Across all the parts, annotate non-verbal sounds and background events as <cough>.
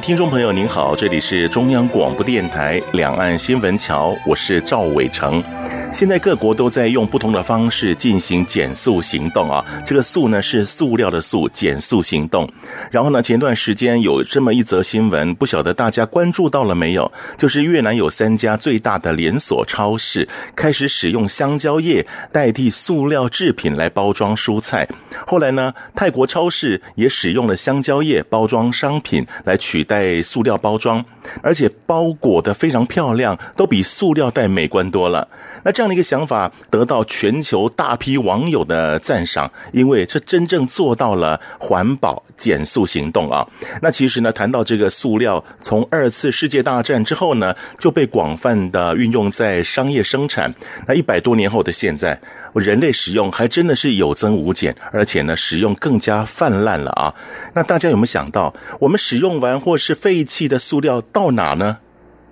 听众朋友，您好，这里是中央广播电台两岸新闻桥，我是赵伟成。现在各国都在用不同的方式进行减速行动啊，这个“塑”呢是塑料的“塑”，减速行动。然后呢，前段时间有这么一则新闻，不晓得大家关注到了没有？就是越南有三家最大的连锁超市开始使用香蕉叶代替塑料制品来包装蔬菜。后来呢，泰国超市也使用了香蕉叶包装商品来取代塑料包装，而且包裹得非常漂亮，都比塑料袋美观多了。那这样的一个想法得到全球大批网友的赞赏，因为这真正做到了环保减塑行动啊。那其实呢，谈到这个塑料，从二次世界大战之后呢，就被广泛的运用在商业生产。那一百多年后的现在，人类使用还真的是有增无减，而且呢，使用更加泛滥了啊。那大家有没有想到，我们使用完或是废弃的塑料到哪呢？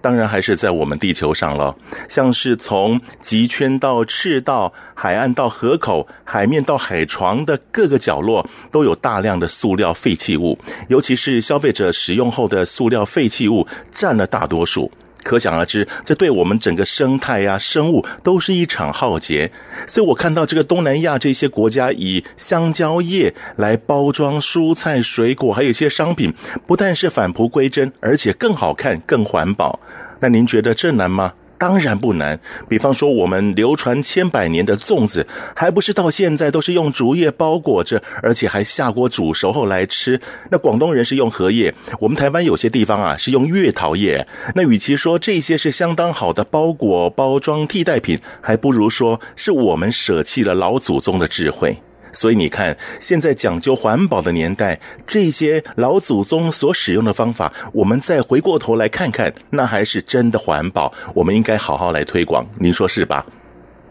当然还是在我们地球上了，像是从极圈到赤道、海岸到河口、海面到海床的各个角落，都有大量的塑料废弃物，尤其是消费者使用后的塑料废弃物占了大多数。可想而知，这对我们整个生态呀、生物都是一场浩劫。所以我看到这个东南亚这些国家以香蕉叶来包装蔬菜、水果，还有一些商品，不但是返璞归真，而且更好看、更环保。那您觉得这难吗？当然不难，比方说我们流传千百年的粽子，还不是到现在都是用竹叶包裹着，而且还下锅煮熟后来吃。那广东人是用荷叶，我们台湾有些地方啊是用月桃叶。那与其说这些是相当好的包裹包装替代品，还不如说是我们舍弃了老祖宗的智慧。所以你看，现在讲究环保的年代，这些老祖宗所使用的方法，我们再回过头来看看，那还是真的环保。我们应该好好来推广，您说是吧？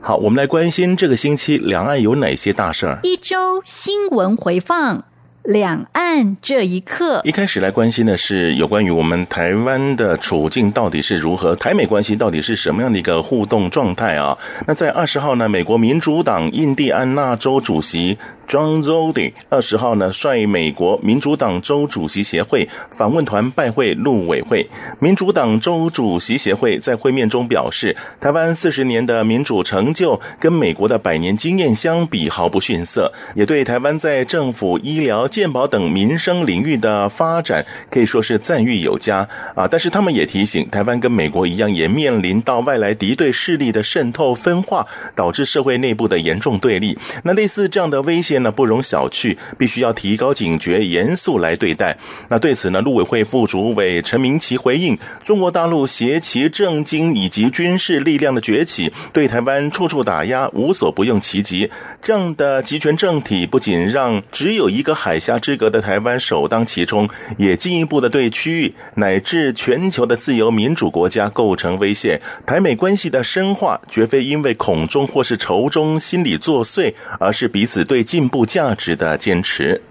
好，我们来关心这个星期两岸有哪些大事儿。一周新闻回放。两岸这一刻，一开始来关心的是有关于我们台湾的处境到底是如何，台美关系到底是什么样的一个互动状态啊？那在二十号呢，美国民主党印第安纳州主席 John Zodi 二十号呢率美国民主党州主席协会访问团拜会陆委会。民主党州主席协会在会面中表示，台湾四十年的民主成就跟美国的百年经验相比毫不逊色，也对台湾在政府、医疗、健保等民生领域的发展可以说是赞誉有加啊！但是他们也提醒，台湾跟美国一样，也面临到外来敌对势力的渗透分化，导致社会内部的严重对立。那类似这样的威胁呢，不容小觑，必须要提高警觉，严肃来对待。那对此呢，陆委会副主委陈明奇回应：中国大陆挟其政经以及军事力量的崛起，对台湾处处打压，无所不用其极。这样的集权政体，不仅让只有一个海家之隔的台湾首当其冲，也进一步的对区域乃至全球的自由民主国家构成威胁。台美关系的深化，绝非因为恐中或是仇中心理作祟，而是彼此对进步价值的坚持。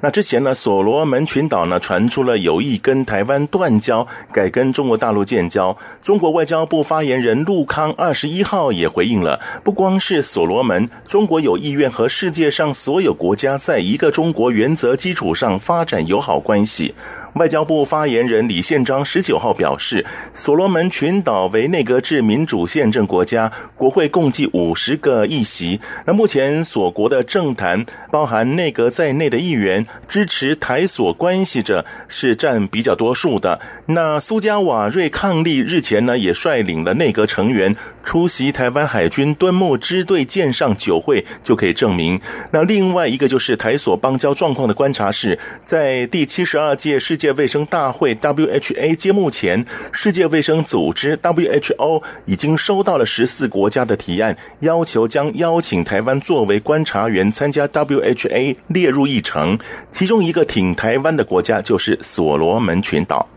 那之前呢，所罗门群岛呢传出了有意跟台湾断交，改跟中国大陆建交。中国外交部发言人陆康二十一号也回应了，不光是所罗门，中国有意愿和世界上所有国家在一个中国原则基础上发展友好关系。外交部发言人李宪章十九号表示，所罗门群岛为内阁制民主宪政国家，国会共计五十个议席。那目前所国的政坛，包含内阁在内的议员。支持台所关系者是占比较多数的。那苏加瓦瑞抗力日前呢，也率领了内阁成员出席台湾海军敦睦支队舰上酒会就可以证明。那另外一个就是台所邦交状况的观察是，在第七十二届世界卫生大会 （WHA） 揭幕前，世界卫生组织 （WHO） 已经收到了十四国家的提案，要求将邀请台湾作为观察员参加 WHA 列入议程。其中一个挺台湾的国家就是所罗门群岛。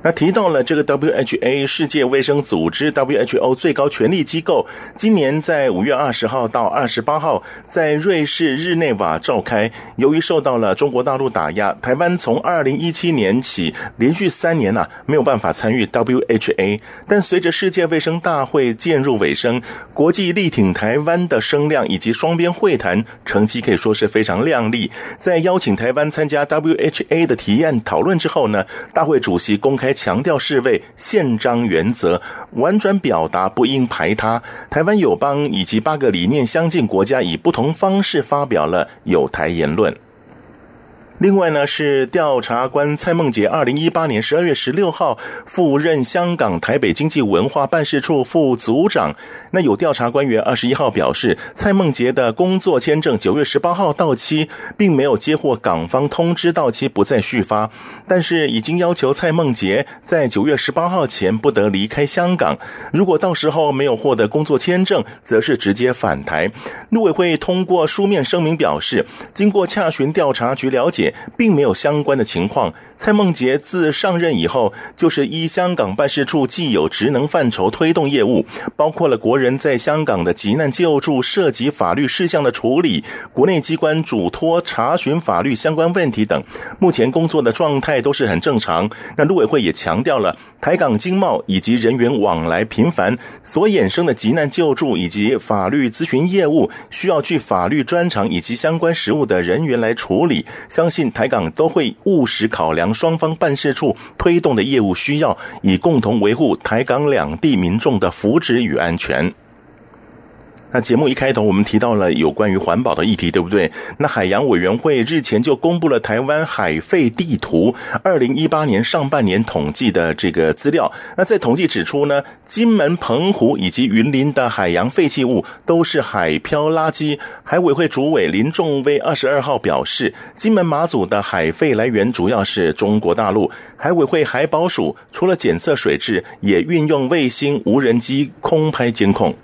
那提到了这个 WHA 世界卫生组织 WHO 最高权力机构，今年在五月二十号到二十八号在瑞士日内瓦召开。由于受到了中国大陆打压，台湾从二零一七年起连续三年呐、啊、没有办法参与 WHA。但随着世界卫生大会渐入尾声，国际力挺台湾的声量以及双边会谈成绩可以说是非常亮丽。在邀请台湾参加 WHA 的提案讨论之后呢，大会主席公开。还强调侍卫宪章原则，婉转表达不应排他。台湾友邦以及八个理念相近国家以不同方式发表了友台言论。另外呢，是调查官蔡孟杰，二零一八年十二月十六号赴任香港台北经济文化办事处副组长。那有调查官员二十一号表示，蔡孟杰的工作签证九月十八号到期，并没有接获港方通知到期不再续发，但是已经要求蔡孟杰在九月十八号前不得离开香港。如果到时候没有获得工作签证，则是直接返台。陆委会通过书面声明表示，经过洽询调查局了解。并没有相关的情况。蔡孟杰自上任以后，就是依香港办事处既有职能范畴推动业务，包括了国人在香港的急难救助、涉及法律事项的处理、国内机关嘱托查询法律相关问题等。目前工作的状态都是很正常。那陆委会也强调了，台港经贸以及人员往来频繁所衍生的急难救助以及法律咨询业务，需要具法律专长以及相关实务的人员来处理。相信台港都会务实考量。双方办事处推动的业务需要，以共同维护台港两地民众的福祉与安全。那节目一开头，我们提到了有关于环保的议题，对不对？那海洋委员会日前就公布了台湾海废地图，二零一八年上半年统计的这个资料。那在统计指出呢，金门、澎湖以及云林的海洋废弃物都是海漂垃圾。海委会主委林仲威二十二号表示，金门马祖的海废来源主要是中国大陆。海委会海保署除了检测水质，也运用卫星、无人机空拍监控。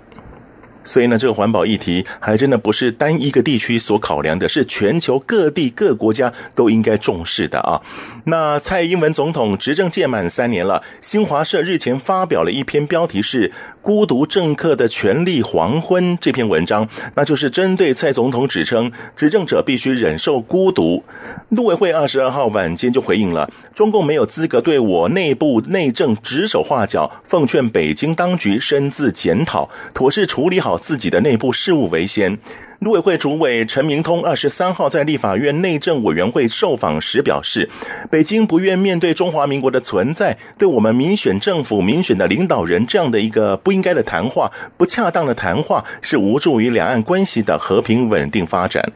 所以呢，这个环保议题还真的不是单一个地区所考量的，是全球各地各国家都应该重视的啊。那蔡英文总统执政届满三年了，新华社日前发表了一篇标题是《孤独政客的权力黄昏》这篇文章，那就是针对蔡总统指称执政者必须忍受孤独。陆委会二十二号晚间就回应了，中共没有资格对我内部内政指手画脚，奉劝北京当局深自检讨，妥善处理好自己的内部事务为先。陆委会主委陈明通二十三号在立法院内政委员会受访时表示，北京不愿面对中华民国的存在，对我们民选政府、民选的领导人这样的一个不应该的谈话、不恰当的谈话，是无助于两岸关系的和平稳定发展。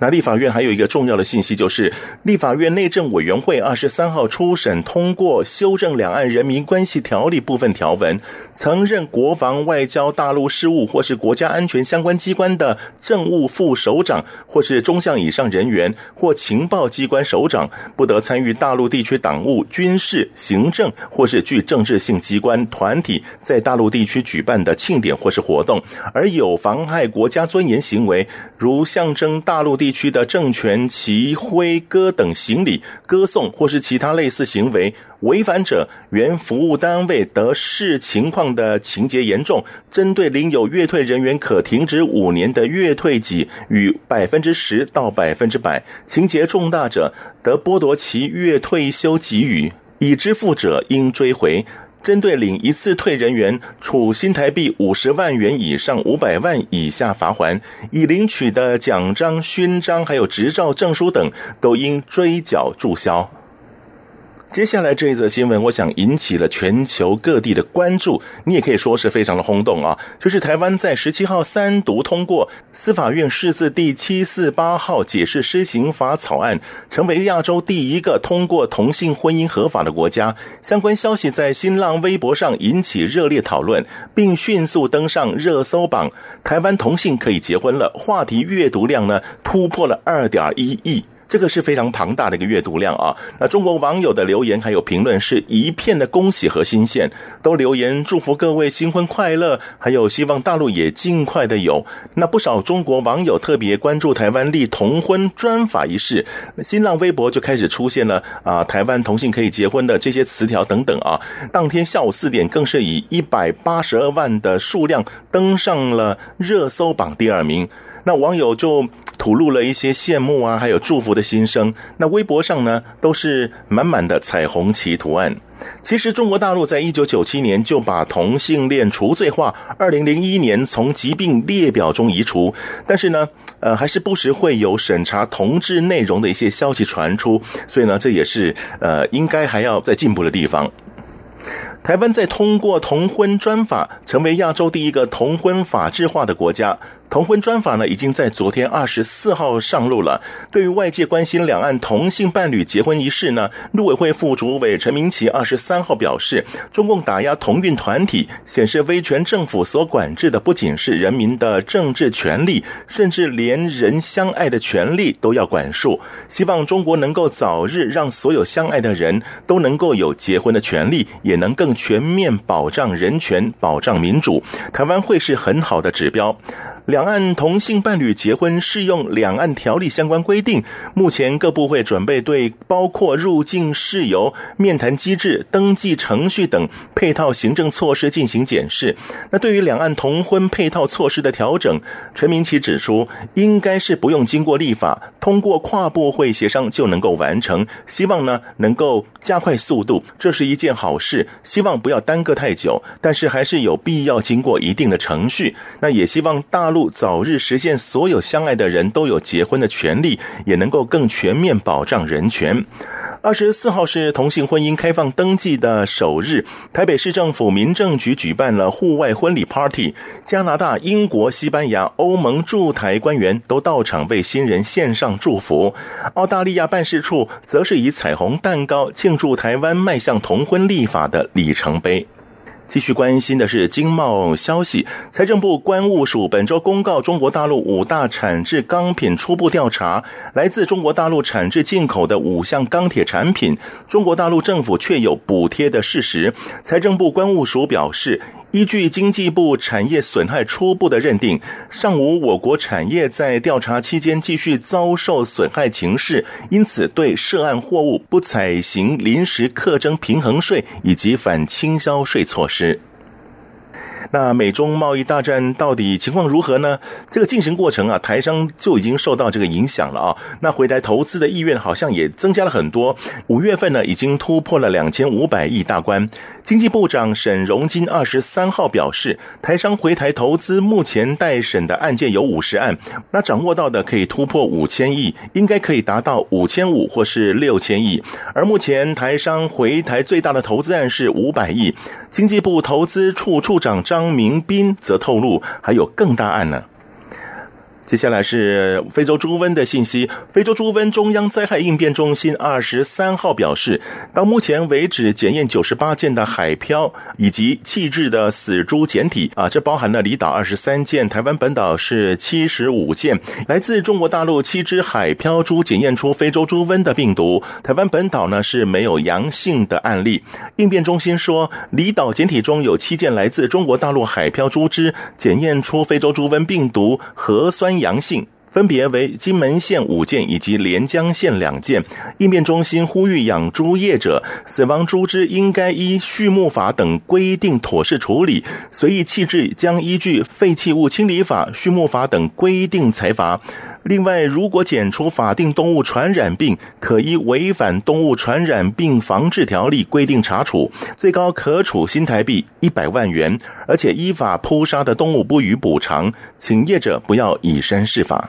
那立法院还有一个重要的信息，就是立法院内政委员会二十三号初审通过修正《两岸人民关系条例》部分条文，曾任国防、外交、大陆事务或是国家安全相关机关的政务副首长，或是中将以上人员或情报机关首长，不得参与大陆地区党务、军事、行政或是具政治性机关团体在大陆地区举办的庆典或是活动，而有妨害国家尊严行为，如象征大陆地。地区的政权旗挥歌等行礼、歌颂或是其他类似行为，违反者，原服务单位得视情况的情节严重，针对领有月退人员可停止五年的月退给与百分之十到百分之百；情节重大者，得剥夺其月退休给予，已支付者应追回。针对领一次退人员，处新台币五十万元以上五百万以下罚锾；已领取的奖章、勋章、还有执照、证书等，都应追缴注销。接下来这一则新闻，我想引起了全球各地的关注，你也可以说是非常的轰动啊！就是台湾在十七号三读通过司法院释字第七四八号解释施行法草案，成为亚洲第一个通过同性婚姻合法的国家。相关消息在新浪微博上引起热烈讨论，并迅速登上热搜榜。台湾同性可以结婚了，话题阅读量呢突破了二点一亿。这个是非常庞大的一个阅读量啊！那中国网友的留言还有评论是一片的恭喜和新鲜，都留言祝福各位新婚快乐，还有希望大陆也尽快的有。那不少中国网友特别关注台湾立同婚专法一事，新浪微博就开始出现了啊，台湾同性可以结婚的这些词条等等啊。当天下午四点，更是以一百八十二万的数量登上了热搜榜第二名。那网友就吐露了一些羡慕啊，还有祝福的心声。那微博上呢，都是满满的彩虹旗图案。其实中国大陆在一九九七年就把同性恋除罪化，二零零一年从疾病列表中移除。但是呢，呃，还是不时会有审查同志内容的一些消息传出。所以呢，这也是呃，应该还要再进步的地方。台湾在通过同婚专法，成为亚洲第一个同婚法制化的国家。同婚专法呢，已经在昨天二十四号上路了。对于外界关心两岸同性伴侣结婚一事呢，陆委会副主委陈明奇二十三号表示，中共打压同运团体，显示威权政府所管制的不仅是人民的政治权利，甚至连人相爱的权利都要管束。希望中国能够早日让所有相爱的人都能够有结婚的权利，也能更全面保障人权、保障民主。台湾会是很好的指标。两岸同性伴侣结婚适用两岸条例相关规定，目前各部会准备对包括入境事由、面谈机制、登记程序等配套行政措施进行检视。那对于两岸同婚配套措施的调整，陈明奇指出，应该是不用经过立法，通过跨部会协商就能够完成。希望呢能够加快速度，这是一件好事。希望不要耽搁太久，但是还是有必要经过一定的程序。那也希望大陆。早日实现所有相爱的人都有结婚的权利，也能够更全面保障人权。二十四号是同性婚姻开放登记的首日，台北市政府民政局举办了户外婚礼 party，加拿大、英国、西班牙、欧盟驻台官员都到场为新人献上祝福。澳大利亚办事处则是以彩虹蛋糕庆祝台湾迈向同婚立法的里程碑。继续关心的是经贸消息，财政部关务署本周公告中国大陆五大产制钢品初步调查，来自中国大陆产制进口的五项钢铁产品，中国大陆政府确有补贴的事实。财政部关务署表示，依据经济部产业损害初步的认定，尚无我国产业在调查期间继续遭受损害情势，因此对涉案货物不采行临时课征平衡税以及反倾销税措施。那美中贸易大战到底情况如何呢？这个进行过程啊，台商就已经受到这个影响了啊。那回台投资的意愿好像也增加了很多。五月份呢，已经突破了两千五百亿大关。经济部长沈荣金二十三号表示，台商回台投资目前待审的案件有五十案，那掌握到的可以突破五千亿，应该可以达到五千五或是六千亿。而目前台商回台最大的投资案是五百亿。经济部投资处处长张张明斌则透露，还有更大案呢。接下来是非洲猪瘟的信息。非洲猪瘟中央灾害应变中心二十三号表示，到目前为止，检验九十八件的海漂以及弃置的死猪检体啊，这包含了离岛二十三件，台湾本岛是七十五件。来自中国大陆七只海漂猪检验出非洲猪瘟的病毒，台湾本岛呢是没有阳性的案例。应变中心说，离岛检体中有七件来自中国大陆海漂猪只检验出非洲猪瘟病毒核酸。阳性分别为金门县五件以及连江县两件。应变中心呼吁养猪业者，死亡猪只应该依畜牧法等规定妥善处理，随意弃置将依据废弃物清理法、畜牧法等规定裁罚。另外，如果检出法定动物传染病，可依违反动物传染病防治条例规定查处，最高可处新台币一百万元，而且依法扑杀的动物不予补偿，请业者不要以身试法。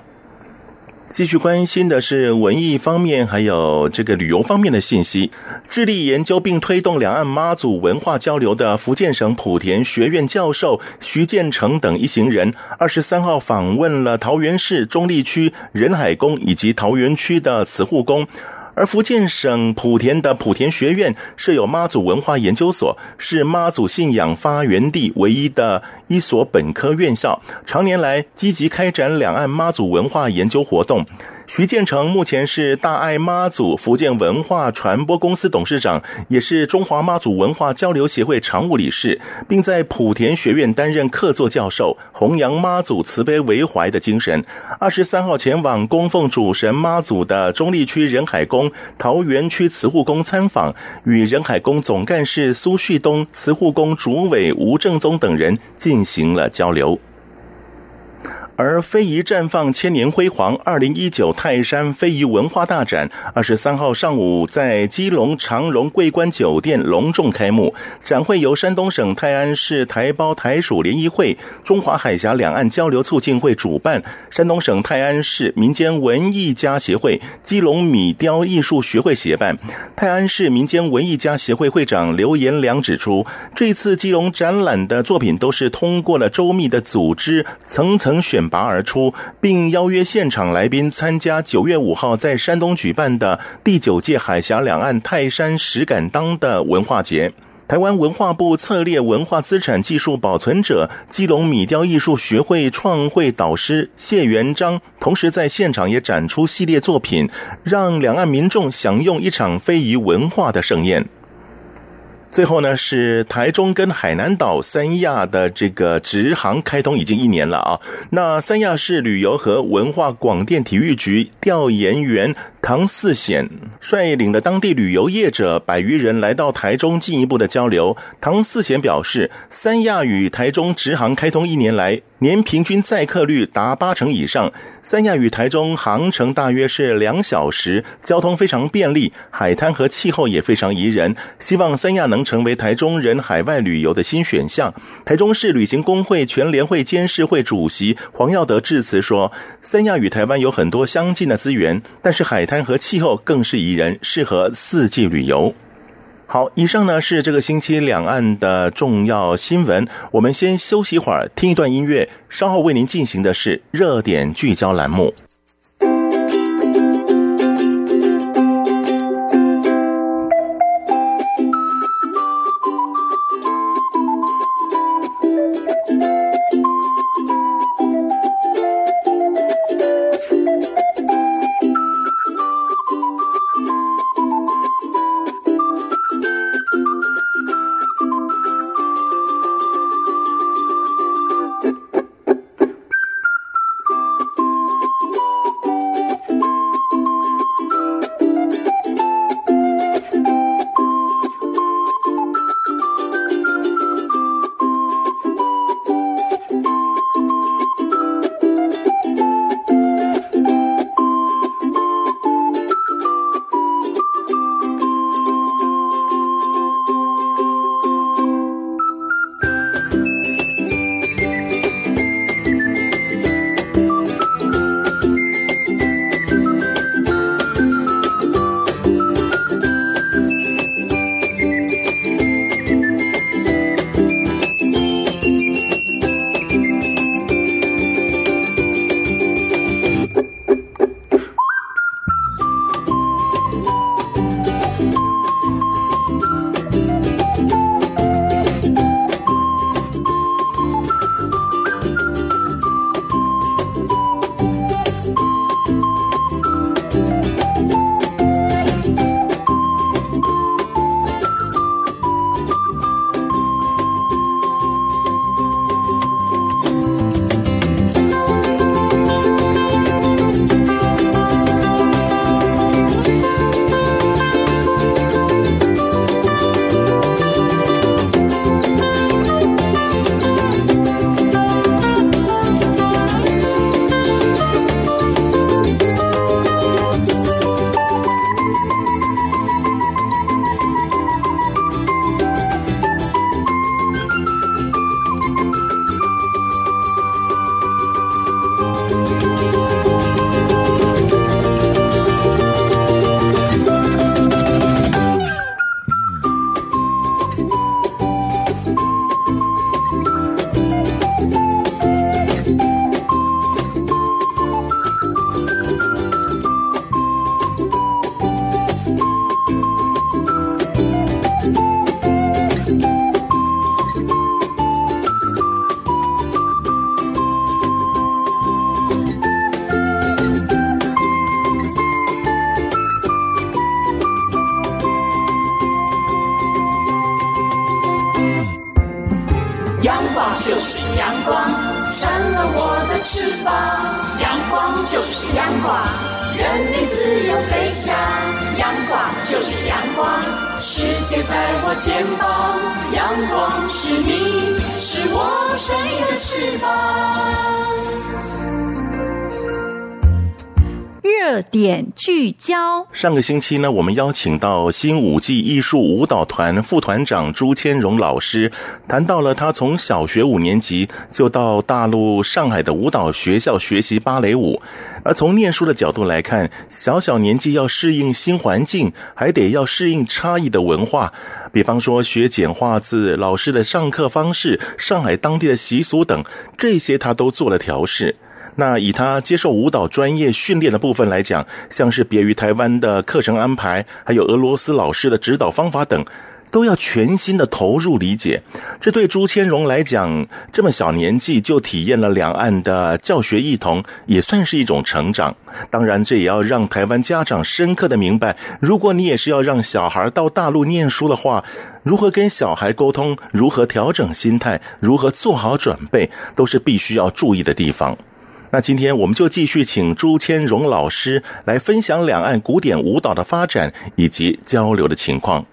继续关心的是文艺方面，还有这个旅游方面的信息。致力研究并推动两岸妈祖文化交流的福建省莆田学院教授徐建成等一行人，二十三号访问了桃园市中立区仁海宫以及桃园区的慈护宫。而福建省莆田的莆田学院设有妈祖文化研究所，是妈祖信仰发源地唯一的一所本科院校，常年来积极开展两岸妈祖文化研究活动。徐建成目前是大爱妈祖福建文化传播公司董事长，也是中华妈祖文化交流协会常务理事，并在莆田学院担任客座教授，弘扬妈祖慈悲为怀的精神。二十三号前往供奉主神妈祖的中立区仁海宫、桃园区慈护宫参访，与仁海宫总干事苏旭东、慈护宫主委吴正宗等人进行了交流。而非遗绽放千年辉煌，二零一九泰山非遗文化大展二十三号上午在基隆长荣桂冠酒店隆重开幕。展会由山东省泰安市台胞台属联谊会、中华海峡两岸交流促进会主办，山东省泰安市民间文艺家协会、基隆米雕艺术学会协办。泰安市民间文艺家协会会长刘延良指出，这次基隆展览的作品都是通过了周密的组织，层层选。拔而出，并邀约现场来宾参加九月五号在山东举办的第九届海峡两岸泰山石敢当的文化节。台湾文化部策列文化资产技术保存者基隆米雕艺术学会创会导师谢元章，同时在现场也展出系列作品，让两岸民众享用一场非遗文化的盛宴。最后呢，是台中跟海南岛三亚的这个直航开通已经一年了啊。那三亚市旅游和文化广电体育局调研员唐四显率领了当地旅游业者百余人来到台中进一步的交流。唐四显表示，三亚与台中直航开通一年来，年平均载客率达八成以上。三亚与台中航程大约是两小时，交通非常便利，海滩和气候也非常宜人。希望三亚能。成为台中人海外旅游的新选项。台中市旅行工会全联会监事会主席黄耀德致辞说：“三亚与台湾有很多相近的资源，但是海滩和气候更是宜人，适合四季旅游。”好，以上呢是这个星期两岸的重要新闻。我们先休息一会儿，听一段音乐，稍后为您进行的是热点聚焦栏目。上个星期呢，我们邀请到新舞技艺术舞蹈团副团长朱千荣老师，谈到了他从小学五年级就到大陆上海的舞蹈学校学习芭蕾舞。而从念书的角度来看，小小年纪要适应新环境，还得要适应差异的文化，比方说学简化字、老师的上课方式、上海当地的习俗等，这些他都做了调试。那以他接受舞蹈专业训练的部分来讲，像是别于台湾的课程安排，还有俄罗斯老师的指导方法等，都要全心的投入理解。这对朱千荣来讲，这么小年纪就体验了两岸的教学异同，也算是一种成长。当然，这也要让台湾家长深刻的明白，如果你也是要让小孩到大陆念书的话，如何跟小孩沟通，如何调整心态，如何做好准备，都是必须要注意的地方。那今天我们就继续请朱千荣老师来分享两岸古典舞蹈的发展以及交流的情况。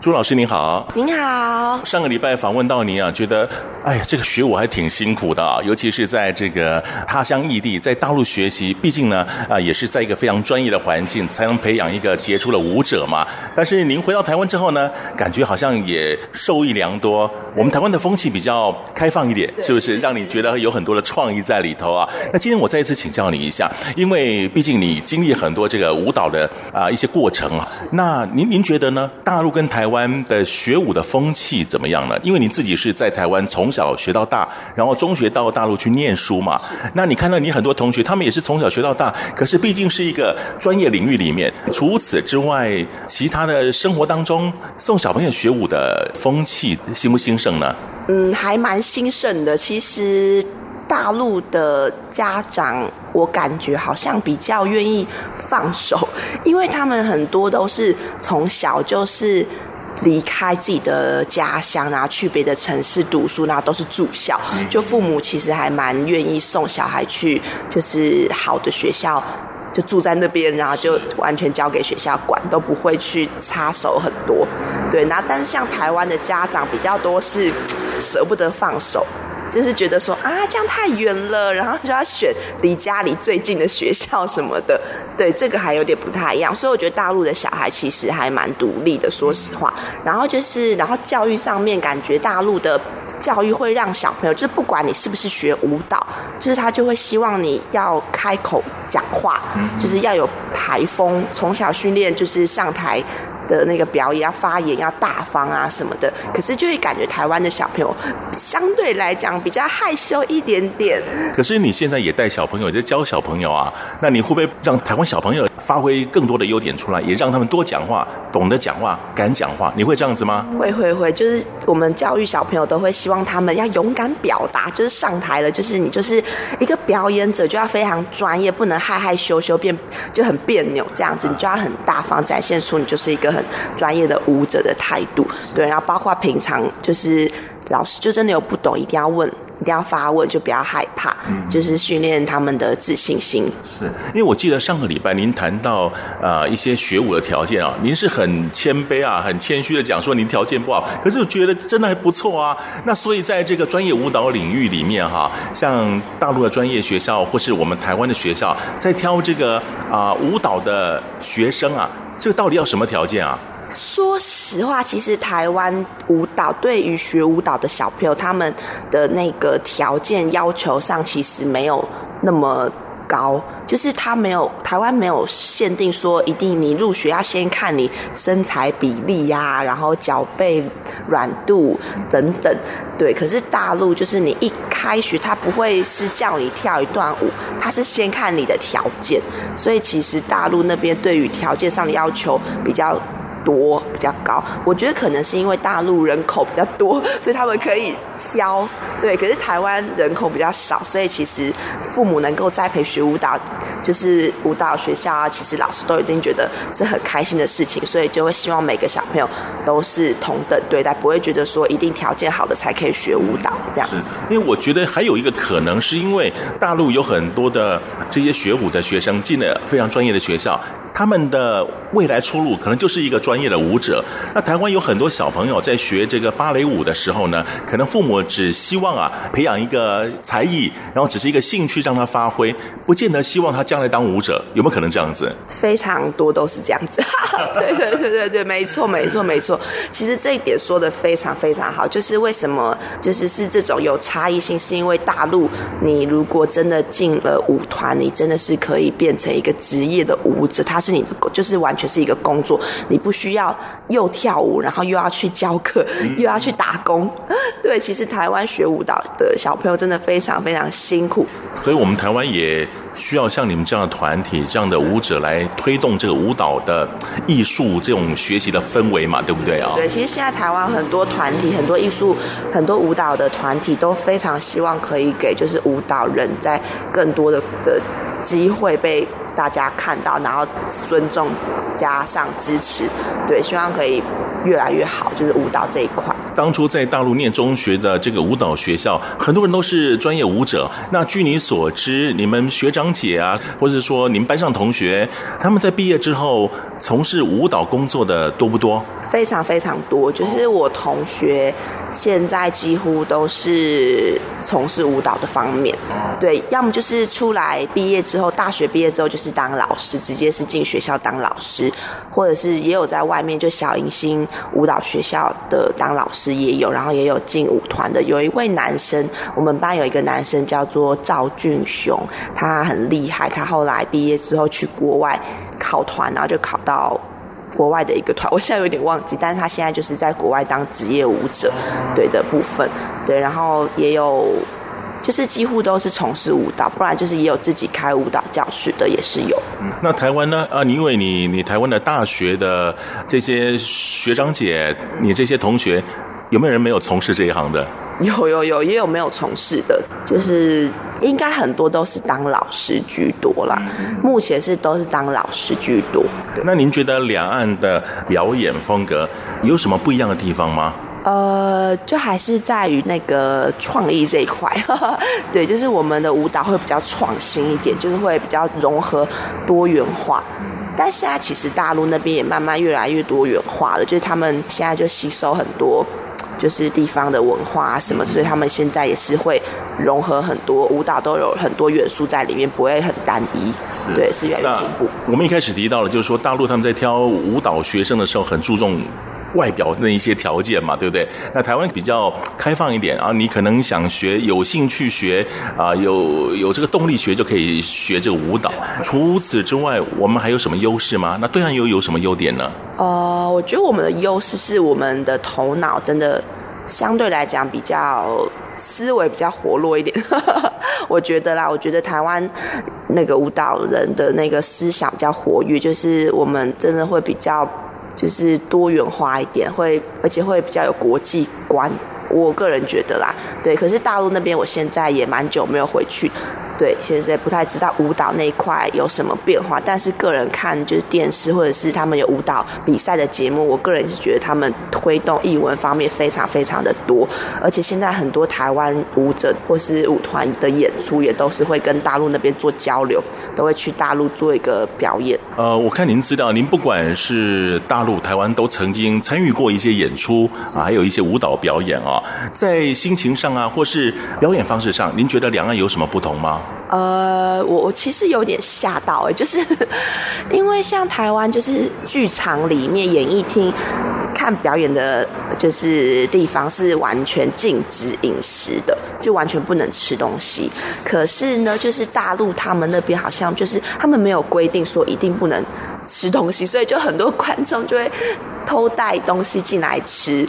朱老师您好，您好。上个礼拜访问到您啊，觉得哎呀，这个学舞还挺辛苦的啊，尤其是在这个他乡异地，在大陆学习，毕竟呢啊，也是在一个非常专业的环境，才能培养一个杰出的舞者嘛。但是您回到台湾之后呢，感觉好像也受益良多。我们台湾的风气比较开放一点，是不是？让你觉得有很多的创意在里头啊？那今天我再一次请教你一下，因为毕竟你经历很多这个舞蹈的啊一些过程啊。那您您觉得呢？大陆跟台湾台湾的学舞的风气怎么样呢？因为你自己是在台湾从小学到大，然后中学到大陆去念书嘛。那你看到你很多同学，他们也是从小学到大，可是毕竟是一个专业领域里面。除此之外，其他的生活当中，送小朋友学舞的风气兴不兴盛呢？嗯，还蛮兴盛的。其实。大陆的家长，我感觉好像比较愿意放手，因为他们很多都是从小就是离开自己的家乡，然后去别的城市读书，然后都是住校，就父母其实还蛮愿意送小孩去，就是好的学校，就住在那边，然后就完全交给学校管，都不会去插手很多。对，然后但是像台湾的家长比较多是舍不得放手。就是觉得说啊，这样太远了，然后就要选离家里最近的学校什么的，对，这个还有点不太一样。所以我觉得大陆的小孩其实还蛮独立的，说实话。然后就是，然后教育上面感觉大陆的教育会让小朋友，就是不管你是不是学舞蹈，就是他就会希望你要开口讲话，就是要有台风，从小训练就是上台。的那个表演要发言要大方啊什么的，可是就会感觉台湾的小朋友相对来讲比较害羞一点点。可是你现在也带小朋友，也在教小朋友啊，那你会不会让台湾小朋友发挥更多的优点出来，也让他们多讲话，懂得讲话，敢讲话？你会这样子吗？会会会，就是我们教育小朋友都会希望他们要勇敢表达，就是上台了，就是你就是一个表演者，就要非常专业，不能害害羞羞变就很别扭这样子，你就要很大方展现出你就是一个很。专业的舞者的态度，对，然后包括平常就是老师就真的有不懂，一定要问，一定要发问，就不要害怕，嗯、就是训练他们的自信心。是因为我记得上个礼拜您谈到呃一些学舞的条件啊，您是很谦卑啊，很谦虚的讲说您条件不好，可是我觉得真的还不错啊。那所以在这个专业舞蹈领域里面哈、啊，像大陆的专业学校或是我们台湾的学校，在挑这个啊、呃、舞蹈的学生啊。这个到底要什么条件啊？说实话，其实台湾舞蹈对于学舞蹈的小朋友，他们的那个条件要求上，其实没有那么高，就是他没有台湾没有限定说一定你入学要先看你身材比例呀、然后脚背软度等等，对。可是大陆就是你一开学，他不会是叫你跳一段舞，他是先看你的条件，所以其实大陆那边对于条件上的要求比较多，比较高。我觉得可能是因为大陆人口比较多，所以他们可以挑。对，可是台湾人口比较少，所以其实父母能够栽培学舞蹈，就是舞蹈学校啊，其实老师都已经觉得是很开心的事情，所以就会希望每个小朋友都是同等对待，不会觉得说一定条件好的才可以学舞蹈这样子。因为我觉得还有一个可能，是因为大陆有很多的这些学舞的学生进了非常专业的学校。他们的未来出路可能就是一个专业的舞者。那台湾有很多小朋友在学这个芭蕾舞的时候呢，可能父母只希望啊培养一个才艺，然后只是一个兴趣让他发挥，不见得希望他将来当舞者。有没有可能这样子？非常多都是这样子。<laughs> 对对对对对，没错没错没错。其实这一点说的非常非常好，就是为什么就是是这种有差异性，是因为大陆你如果真的进了舞团，你真的是可以变成一个职业的舞者。他是你的，就是完全是一个工作，你不需要又跳舞，然后又要去教课，又要去打工。<laughs> 对，其实台湾学舞蹈的小朋友真的非常非常辛苦，所以我们台湾也需要像你们这样的团体、这样的舞者来推动这个舞蹈的艺术这种学习的氛围嘛，对不对啊？对，其实现在台湾很多团体、很多艺术、很多舞蹈的团体都非常希望可以给就是舞蹈人在更多的的机会被。大家看到，然后尊重加上支持，对，希望可以越来越好，就是舞蹈这一块。当初在大陆念中学的这个舞蹈学校，很多人都是专业舞者。那据你所知，你们学长姐啊，或者说你们班上同学，他们在毕业之后从事舞蹈工作的多不多？非常非常多，就是我同学现在几乎都是从事舞蹈的方面。对，要么就是出来毕业之后，大学毕业之后就是当老师，直接是进学校当老师，或者是也有在外面就小迎新舞蹈学校的当老师。也有，然后也有进舞团的。有一位男生，我们班有一个男生叫做赵俊雄，他很厉害。他后来毕业之后去国外考团，然后就考到国外的一个团，我现在有点忘记。但是他现在就是在国外当职业舞者，对的部分。对，然后也有，就是几乎都是从事舞蹈，不然就是也有自己开舞蹈教室的，也是有。那台湾呢？啊，你因为你你台湾的大学的这些学长姐，你这些同学。有没有人没有从事这一行的？有有有，也有没有从事的，就是应该很多都是当老师居多啦。目前是都是当老师居多。那您觉得两岸的表演风格有什么不一样的地方吗？呃，就还是在于那个创意这一块。<laughs> 对，就是我们的舞蹈会比较创新一点，就是会比较融合多元化。但现在其实大陆那边也慢慢越来越多元化了，就是他们现在就吸收很多。就是地方的文化啊什么，所以他们现在也是会融合很多舞蹈，都有很多元素在里面，不会很单一。对，是越来越进步。我们一开始提到了，就是说大陆他们在挑舞蹈学生的时候，很注重外表那一些条件嘛，对不对？那台湾比较开放一点啊，你可能想学，有兴趣学啊，有有这个动力学就可以学这个舞蹈。除此之外，我们还有什么优势吗？那对岸又有什么优点呢？呃，我觉得我们的优势是我们的头脑真的相对来讲比较思维比较活络一点。<laughs> 我觉得啦，我觉得台湾那个舞蹈人的那个思想比较活跃，就是我们真的会比较就是多元化一点，会而且会比较有国际观。我个人觉得啦，对。可是大陆那边，我现在也蛮久没有回去。对，现在不太知道舞蹈那一块有什么变化，但是个人看就是电视或者是他们有舞蹈比赛的节目，我个人是觉得他们推动艺文方面非常非常的多，而且现在很多台湾舞者或是舞团的演出也都是会跟大陆那边做交流，都会去大陆做一个表演。呃，我看您资料，您不管是大陆、台湾都曾经参与过一些演出啊，还有一些舞蹈表演啊，在心情上啊，或是表演方式上，您觉得两岸有什么不同吗？呃，我我其实有点吓到哎，就是 <laughs> 因为像台湾，就是剧场里面演艺厅看表演的，就是地方是完全禁止饮食的，就完全不能吃东西。可是呢，就是大陆他们那边好像就是他们没有规定说一定不能吃东西，所以就很多观众就会偷带东西进来吃，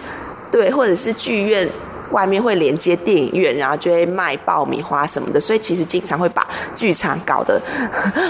对，或者是剧院。外面会连接电影院，然后就会卖爆米花什么的，所以其实经常会把剧场搞得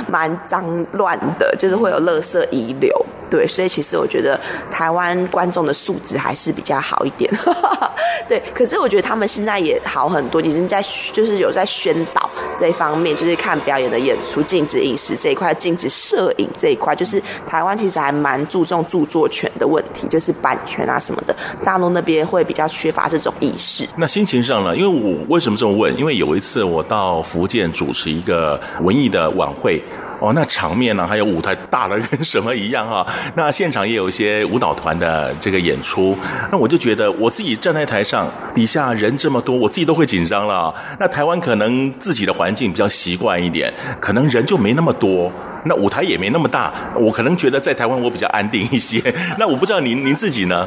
蛮脏乱的，就是会有垃圾遗留。对，所以其实我觉得台湾观众的素质还是比较好一点。<laughs> 对，可是我觉得他们现在也好很多，已经在就是有在宣导这一方面，就是看表演的演出，禁止饮食这一块，禁止摄影这一块，就是台湾其实还蛮注重著作权的问题，就是版权啊什么的。大陆那边会比较缺乏这种意识。那心情上呢？因为我为什么这么问？因为有一次我到福建主持一个文艺的晚会。哦，那场面呢，还有舞台大的跟什么一样啊？<laughs> 那现场也有一些舞蹈团的这个演出，那我就觉得我自己站在台上，底下人这么多，我自己都会紧张了。那台湾可能自己的环境比较习惯一点，可能人就没那么多，那舞台也没那么大，我可能觉得在台湾我比较安定一些。那我不知道您您自己呢？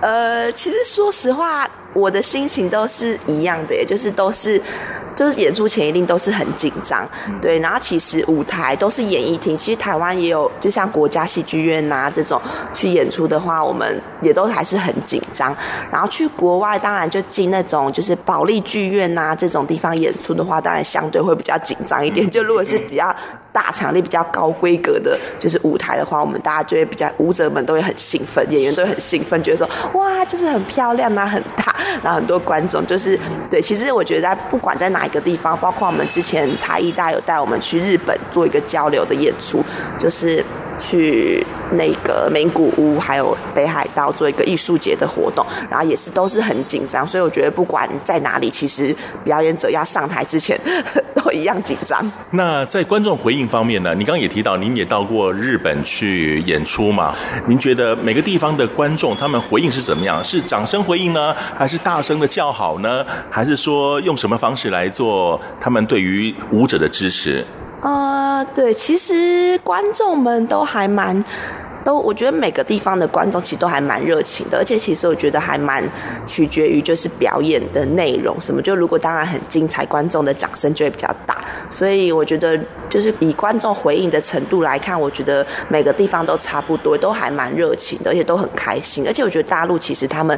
呃，其实说实话，我的心情都是一样的，也就是都是。就是演出前一定都是很紧张，对。然后其实舞台都是演艺厅，其实台湾也有，就像国家戏剧院呐这种去演出的话，我们也都还是很紧张。然后去国外，当然就进那种就是保利剧院呐这种地方演出的话，当然相对会比较紧张一点。就如果是比较大场地、比较高规格的，就是舞台的话，我们大家就会比较舞者们都会很兴奋，演员都会很兴奋，觉得说哇，就是很漂亮呐，很大，然后很多观众就是对。其实我觉得不管在哪。一个地方，包括我们之前台艺大有带我们去日本做一个交流的演出，就是去那个名古屋还有北海道做一个艺术节的活动，然后也是都是很紧张，所以我觉得不管在哪里，其实表演者要上台之前 <laughs> 都一样紧张。<laughs> 那在观众回应方面呢？你刚刚也提到，您也到过日本去演出嘛？您觉得每个地方的观众他们回应是怎么样？是掌声回应呢，还是大声的叫好呢？还是说用什么方式来？做他们对于舞者的支持，呃，对，其实观众们都还蛮。都，我觉得每个地方的观众其实都还蛮热情的，而且其实我觉得还蛮取决于就是表演的内容什么。就如果当然很精彩，观众的掌声就会比较大。所以我觉得就是以观众回应的程度来看，我觉得每个地方都差不多，都还蛮热情的，而且都很开心。而且我觉得大陆其实他们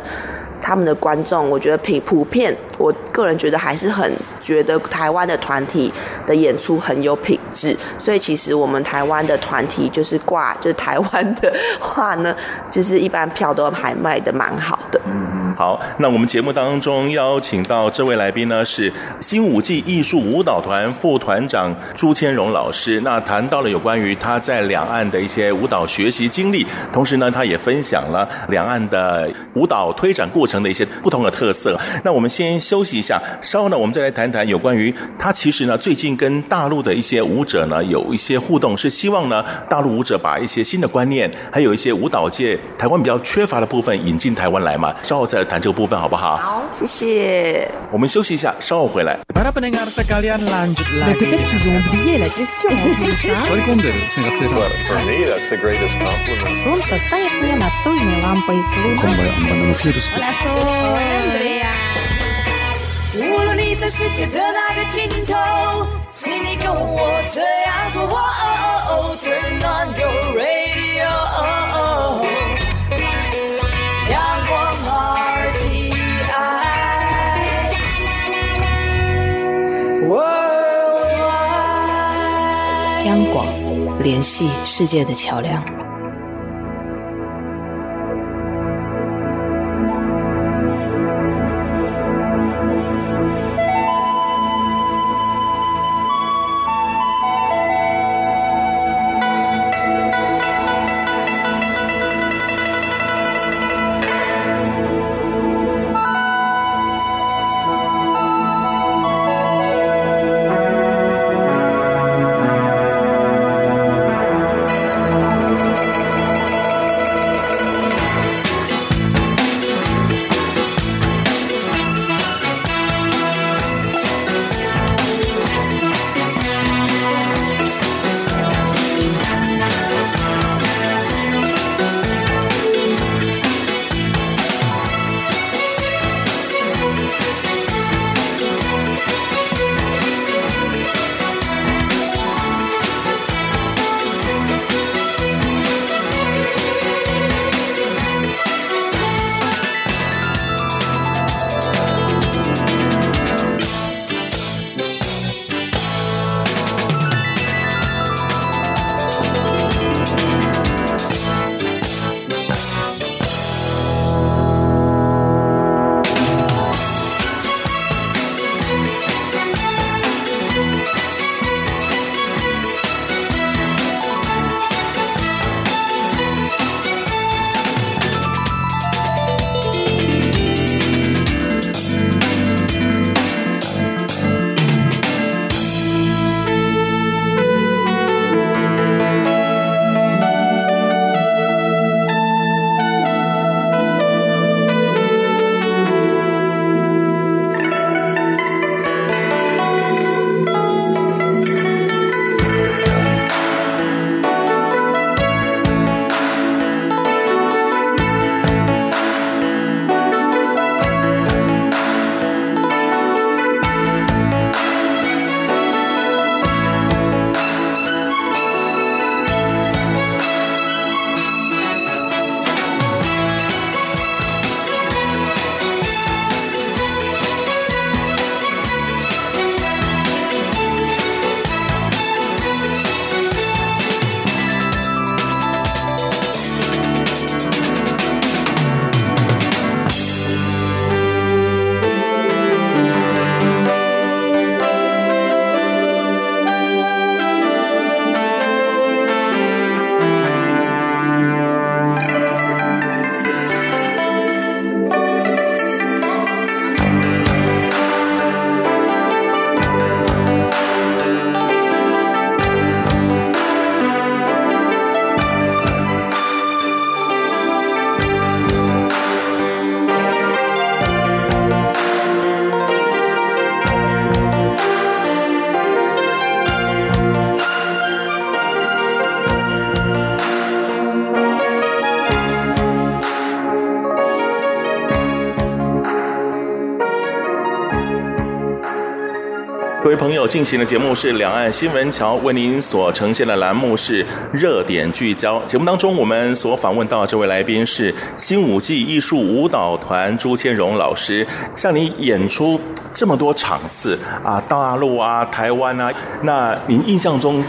他们的观众，我觉得普普遍，我个人觉得还是很觉得台湾的团体的演出很有品质。所以其实我们台湾的团体就是挂就是台湾。的话呢，就是一般票都还卖的蛮好的。好，那我们节目当中邀请到这位来宾呢，是新舞季艺术舞蹈团副团长朱千荣老师。那谈到了有关于他在两岸的一些舞蹈学习经历，同时呢，他也分享了两岸的舞蹈推展过程的一些不同的特色。那我们先休息一下，稍后呢，我们再来谈谈有关于他其实呢，最近跟大陆的一些舞者呢有一些互动，是希望呢，大陆舞者把一些新的观念。还有一些舞蹈界台湾比较缺乏的部分引进台湾来嘛，稍后再谈这个部分好不好？好，谢谢。我们休息一下，稍后回来。无论你在世界的哪个尽头，请你跟我这样做。Turn on your radio，广联系世界的桥梁。进行的节目是两岸新闻桥，为您所呈现的栏目是热点聚焦。节目当中，我们所访问到的这位来宾是新舞季艺术舞蹈团朱千荣老师。像你演出这么多场次啊，大陆啊、台湾啊，那您印象中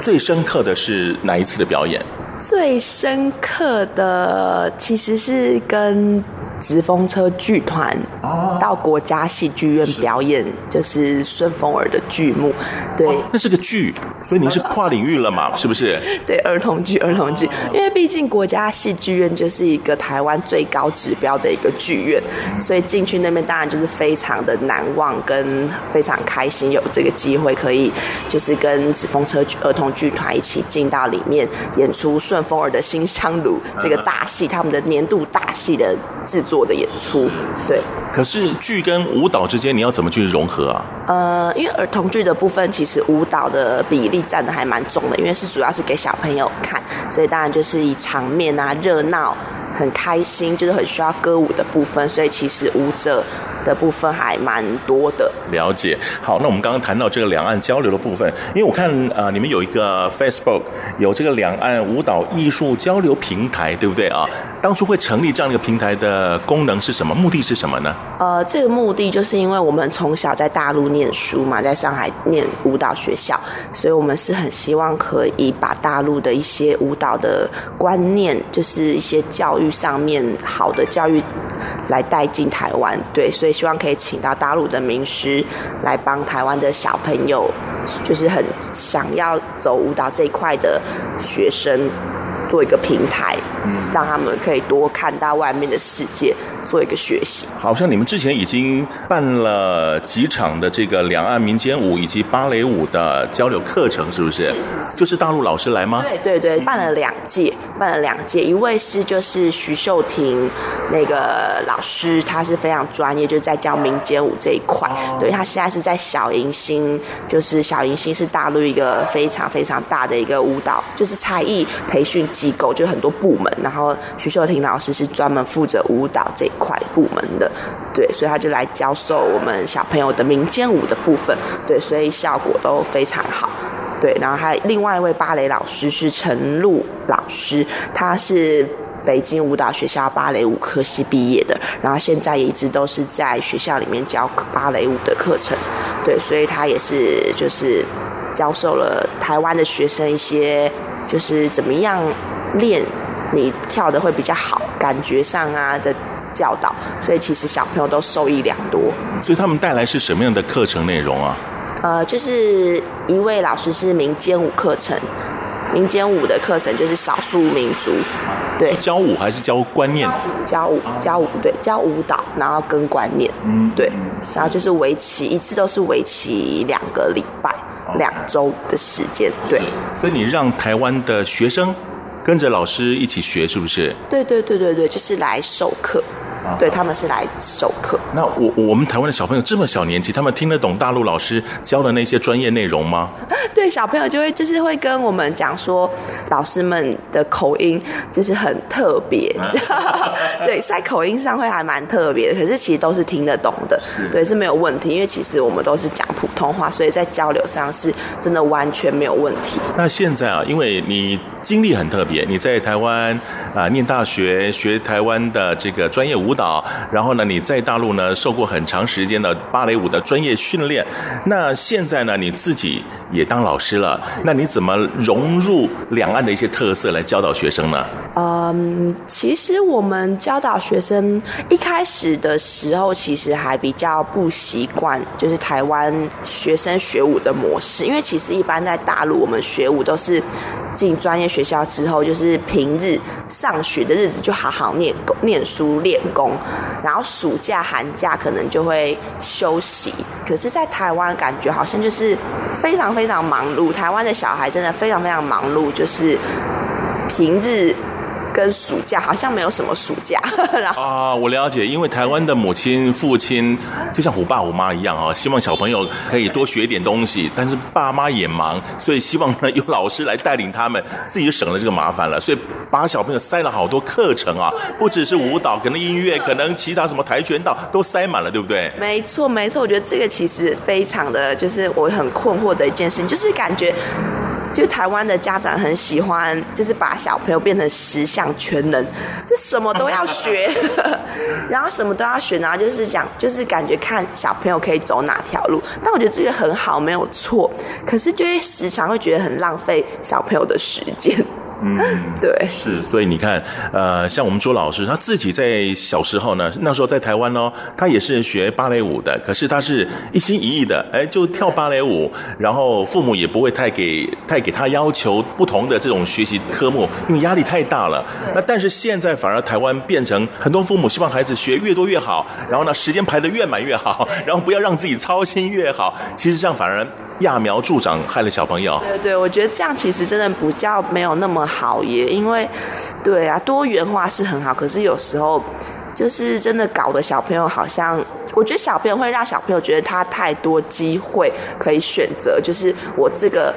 最深刻的是哪一次的表演？最深刻的其实是跟。直风车剧团到国家戏剧院表演，就是顺风耳的剧目，对，那是个剧，所以您是跨领域了嘛？<laughs> 是不是？对，儿童剧，<laughs> 儿童剧，因为毕竟国家戏剧院就是一个台湾最高指标的一个剧院，所以进去那边当然就是非常的难忘，跟非常开心有这个机会可以就是跟直风车儿童剧团一起进到里面演出顺风耳的新香炉这个大戏，他们的年度大戏的制作。的演出，对。可是剧跟舞蹈之间，你要怎么去融合啊？呃，因为儿童剧的部分，其实舞蹈的比例占的还蛮重的，因为是主要是给小朋友看，所以当然就是以场面啊、热闹、很开心，就是很需要歌舞的部分，所以其实舞者的部分还蛮多的。了解。好，那我们刚刚谈到这个两岸交流的部分，因为我看呃，你们有一个 Facebook，有这个两岸舞蹈艺术交流平台，对不对啊？当初会成立这样一个平台的功能是什么？目的是什么呢？呃，这个目的就是因为我们从小在大陆念书嘛，在上海念舞蹈学校，所以我们是很希望可以把大陆的一些舞蹈的观念，就是一些教育上面好的教育来带进台湾。对，所以希望可以请到大陆的名师来帮台湾的小朋友，就是很想要走舞蹈这一块的学生。做一个平台，让他们可以多看到外面的世界，做一个学习。好像你们之前已经办了几场的这个两岸民间舞以及芭蕾舞的交流课程，是不是？是是是。就是大陆老师来吗？对对对，办了两届，办了两届。一位是就是徐秀婷那个老师，他是非常专业，就是在教民间舞这一块。哦、对，他现在是在小迎新，就是小迎新是大陆一个非常非常大的一个舞蹈，就是才艺培训。机构就很多部门，然后徐秀婷老师是专门负责舞蹈这一块部门的，对，所以他就来教授我们小朋友的民间舞的部分，对，所以效果都非常好，对，然后还有另外一位芭蕾老师是陈露老师，他是北京舞蹈学校芭蕾舞科系毕业的，然后现在也一直都是在学校里面教芭蕾舞的课程，对，所以他也是就是教授了台湾的学生一些。就是怎么样练，你跳的会比较好，感觉上啊的教导，所以其实小朋友都受益良多。所以他们带来是什么样的课程内容啊？呃，就是一位老师是民间舞课程，民间舞的课程就是少数民族，对，教舞还是教观念？教舞，教舞，对，教舞蹈，然后跟观念，嗯，对，然后就是围棋一次都是围棋两个礼拜。两周的时间，对，所以你让台湾的学生跟着老师一起学，是不是？对对对对对，就是来授课。对，他们是来授课。那我我们台湾的小朋友这么小年纪，他们听得懂大陆老师教的那些专业内容吗？<laughs> 对，小朋友就会就是会跟我们讲说，老师们的口音就是很特别，<laughs> 对，在口音上会还蛮特别的。可是其实都是听得懂的，对，是没有问题。因为其实我们都是讲普通话，所以在交流上是真的完全没有问题。那现在啊，因为你经历很特别，你在台湾啊念大学，学台湾的这个专业舞。舞蹈，然后呢，你在大陆呢受过很长时间的芭蕾舞的专业训练，那现在呢你自己也当老师了，那你怎么融入两岸的一些特色来教导学生呢？嗯，其实我们教导学生一开始的时候，其实还比较不习惯，就是台湾学生学舞的模式，因为其实一般在大陆，我们学舞都是进专业学校之后，就是平日上学的日子就好好念念书练功。然后暑假寒假可能就会休息，可是，在台湾感觉好像就是非常非常忙碌。台湾的小孩真的非常非常忙碌，就是平日。跟暑假好像没有什么暑假。<laughs> 然后啊，我了解，因为台湾的母亲、父亲就像虎爸虎妈一样啊，希望小朋友可以多学一点东西，但是爸妈也忙，所以希望呢有老师来带领他们，自己就省了这个麻烦了，所以把小朋友塞了好多课程啊，不只是舞蹈，可能音乐，可能其他什么跆拳道都塞满了，对不对？没错，没错，我觉得这个其实非常的就是我很困惑的一件事情，就是感觉。就台湾的家长很喜欢，就是把小朋友变成十项全能，就什么都要学，<laughs> 然后什么都要学，然后就是讲，就是感觉看小朋友可以走哪条路。但我觉得这个很好，没有错，可是就会时常会觉得很浪费小朋友的时间。嗯，对，是，所以你看，呃，像我们朱老师，他自己在小时候呢，那时候在台湾哦，他也是学芭蕾舞的，可是他是一心一意的，哎，就跳芭蕾舞，然后父母也不会太给太给他要求不同的这种学习科目，因为压力太大了。那但是现在反而台湾变成很多父母希望孩子学越多越好，然后呢，时间排得越满越好，然后不要让自己操心越好。其实这样反而揠苗助长，害了小朋友。对对，我觉得这样其实真的比较没有那么。好耶，因为，对啊，多元化是很好，可是有时候就是真的搞得小朋友好像，我觉得小朋友会让小朋友觉得他太多机会可以选择，就是我这个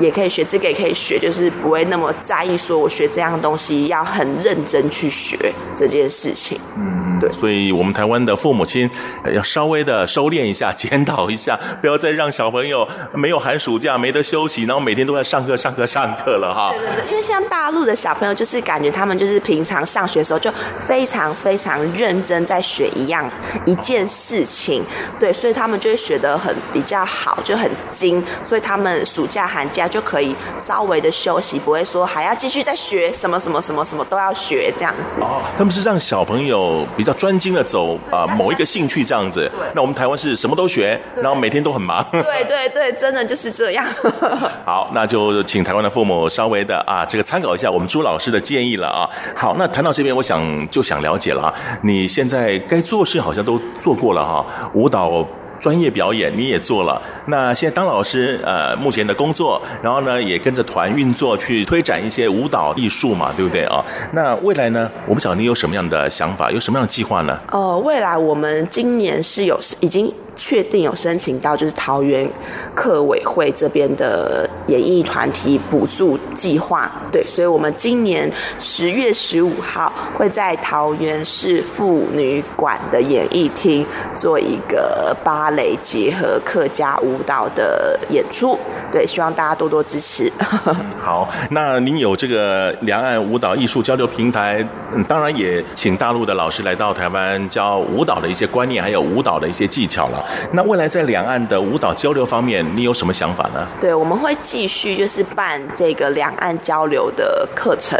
也可以学，这个也可以学，就是不会那么在意说我学这样东西要很认真去学这件事情。嗯。对，所以我们台湾的父母亲要稍微的收敛一下，检讨一下，不要再让小朋友没有寒暑假，没得休息，然后每天都在上课、上课、上课了哈。对对对，因为像大陆的小朋友，就是感觉他们就是平常上学的时候就非常非常认真在学一样一件事情，对，所以他们就会学得很比较好，就很精，所以他们暑假寒假就可以稍微的休息，不会说还要继续再学什么什么什么什么都要学这样子。哦，他们是让小朋友比较。专精的走啊、呃，某一个兴趣这样子。那我们台湾是什么都学，然后每天都很忙。对对对，真的就是这样。<laughs> 好，那就请台湾的父母稍微的啊，这个参考一下我们朱老师的建议了啊。好，那谈到这边，我想就想了解了啊，你现在该做事好像都做过了哈，舞蹈。专业表演你也做了，那现在当老师，呃，目前的工作，然后呢，也跟着团运作去推展一些舞蹈艺术嘛，对不对啊？那未来呢，我不晓得你有什么样的想法，有什么样的计划呢？呃，未来我们今年是有已经。确定有申请到，就是桃园客委会这边的演艺团体补助计划，对，所以我们今年十月十五号会在桃园市妇女馆的演艺厅做一个芭蕾结合客家舞蹈的演出，对，希望大家多多支持。<laughs> 好，那您有这个两岸舞蹈艺术交流平台，嗯，当然也请大陆的老师来到台湾教舞蹈的一些观念，还有舞蹈的一些技巧了。那未来在两岸的舞蹈交流方面，你有什么想法呢？对，我们会继续就是办这个两岸交流的课程，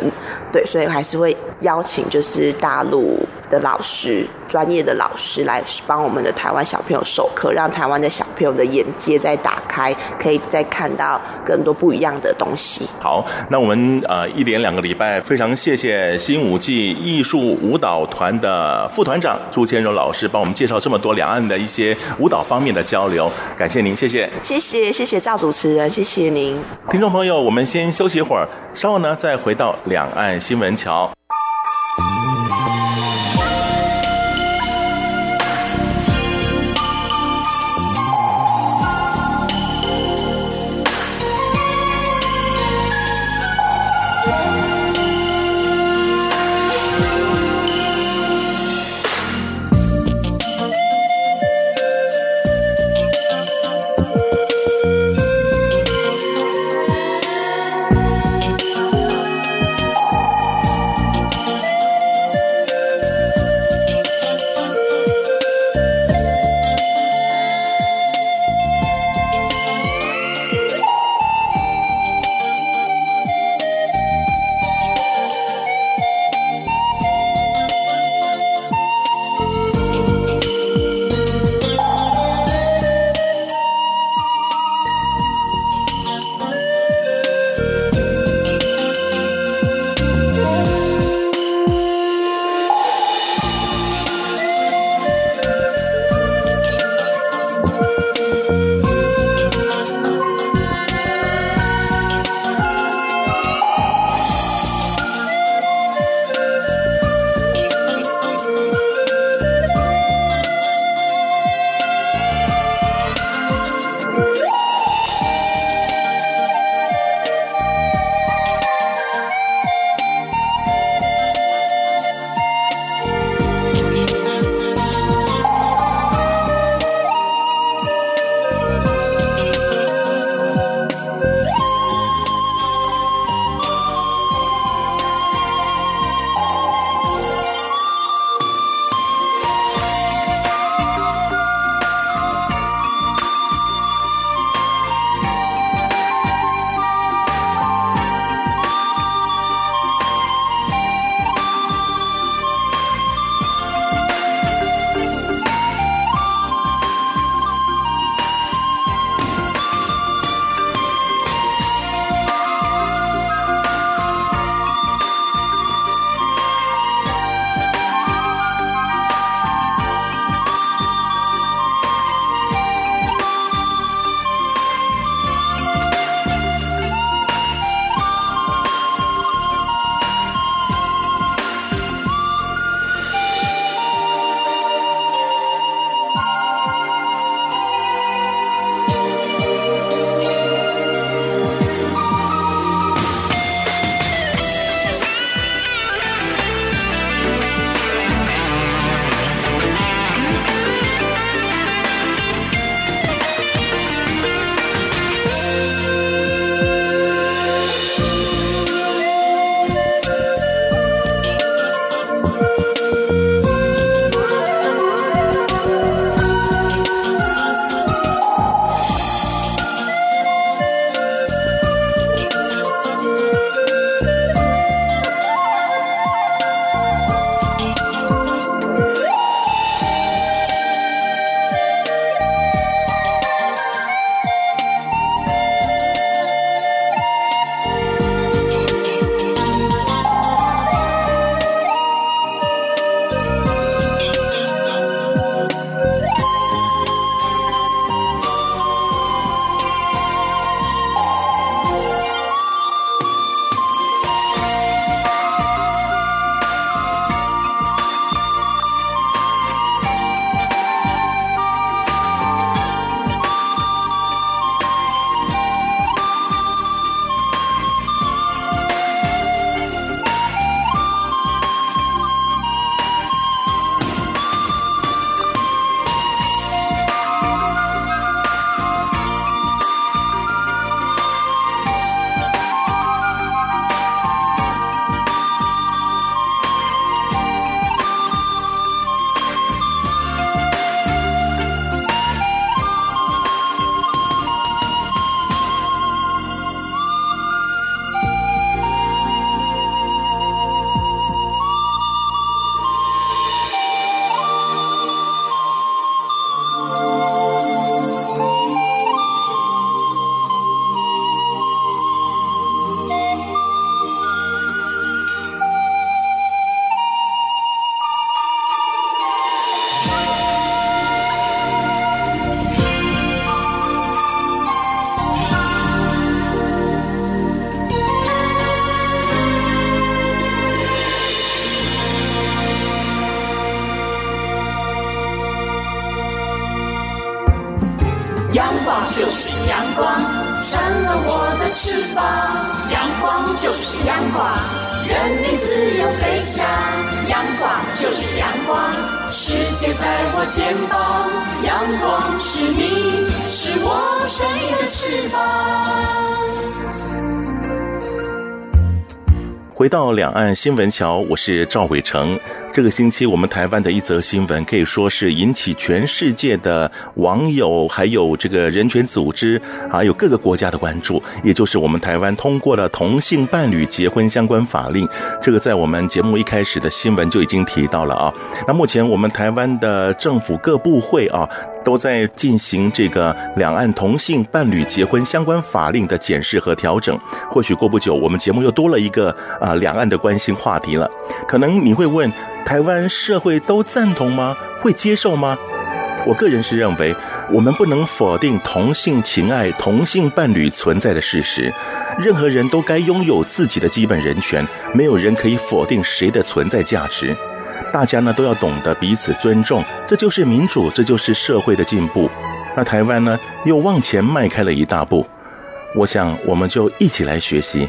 对，所以还是会邀请就是大陆的老师。专业的老师来帮我们的台湾小朋友授课，让台湾的小朋友的眼界再打开，可以再看到更多不一样的东西。好，那我们呃一连两个礼拜，非常谢谢新舞季艺术舞蹈团的副团长朱千柔老师帮我们介绍这么多两岸的一些舞蹈方面的交流，感谢您，谢谢，谢谢，谢谢赵主持人，谢谢您。听众朋友，我们先休息一会儿，稍后呢再回到两岸新闻桥。回两岸新闻桥，我是赵伟成。这个星期，我们台湾的一则新闻可以说是引起全世界的网友，还有这个人权组织，还有各个国家的关注。也就是我们台湾通过了同性伴侣结婚相关法令。这个在我们节目一开始的新闻就已经提到了啊。那目前我们台湾的政府各部会啊，都在进行这个两岸同性伴侣结婚相关法令的检视和调整。或许过不久，我们节目又多了一个啊。两岸的关心话题了，可能你会问：台湾社会都赞同吗？会接受吗？我个人是认为，我们不能否定同性情爱、同性伴侣存在的事实。任何人都该拥有自己的基本人权，没有人可以否定谁的存在价值。大家呢都要懂得彼此尊重，这就是民主，这就是社会的进步。那台湾呢又往前迈开了一大步，我想我们就一起来学习。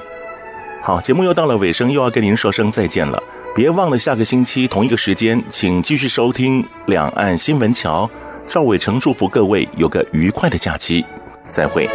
好，节目又到了尾声，又要跟您说声再见了。别忘了下个星期同一个时间，请继续收听《两岸新闻桥》。赵伟成祝福各位有个愉快的假期，再会。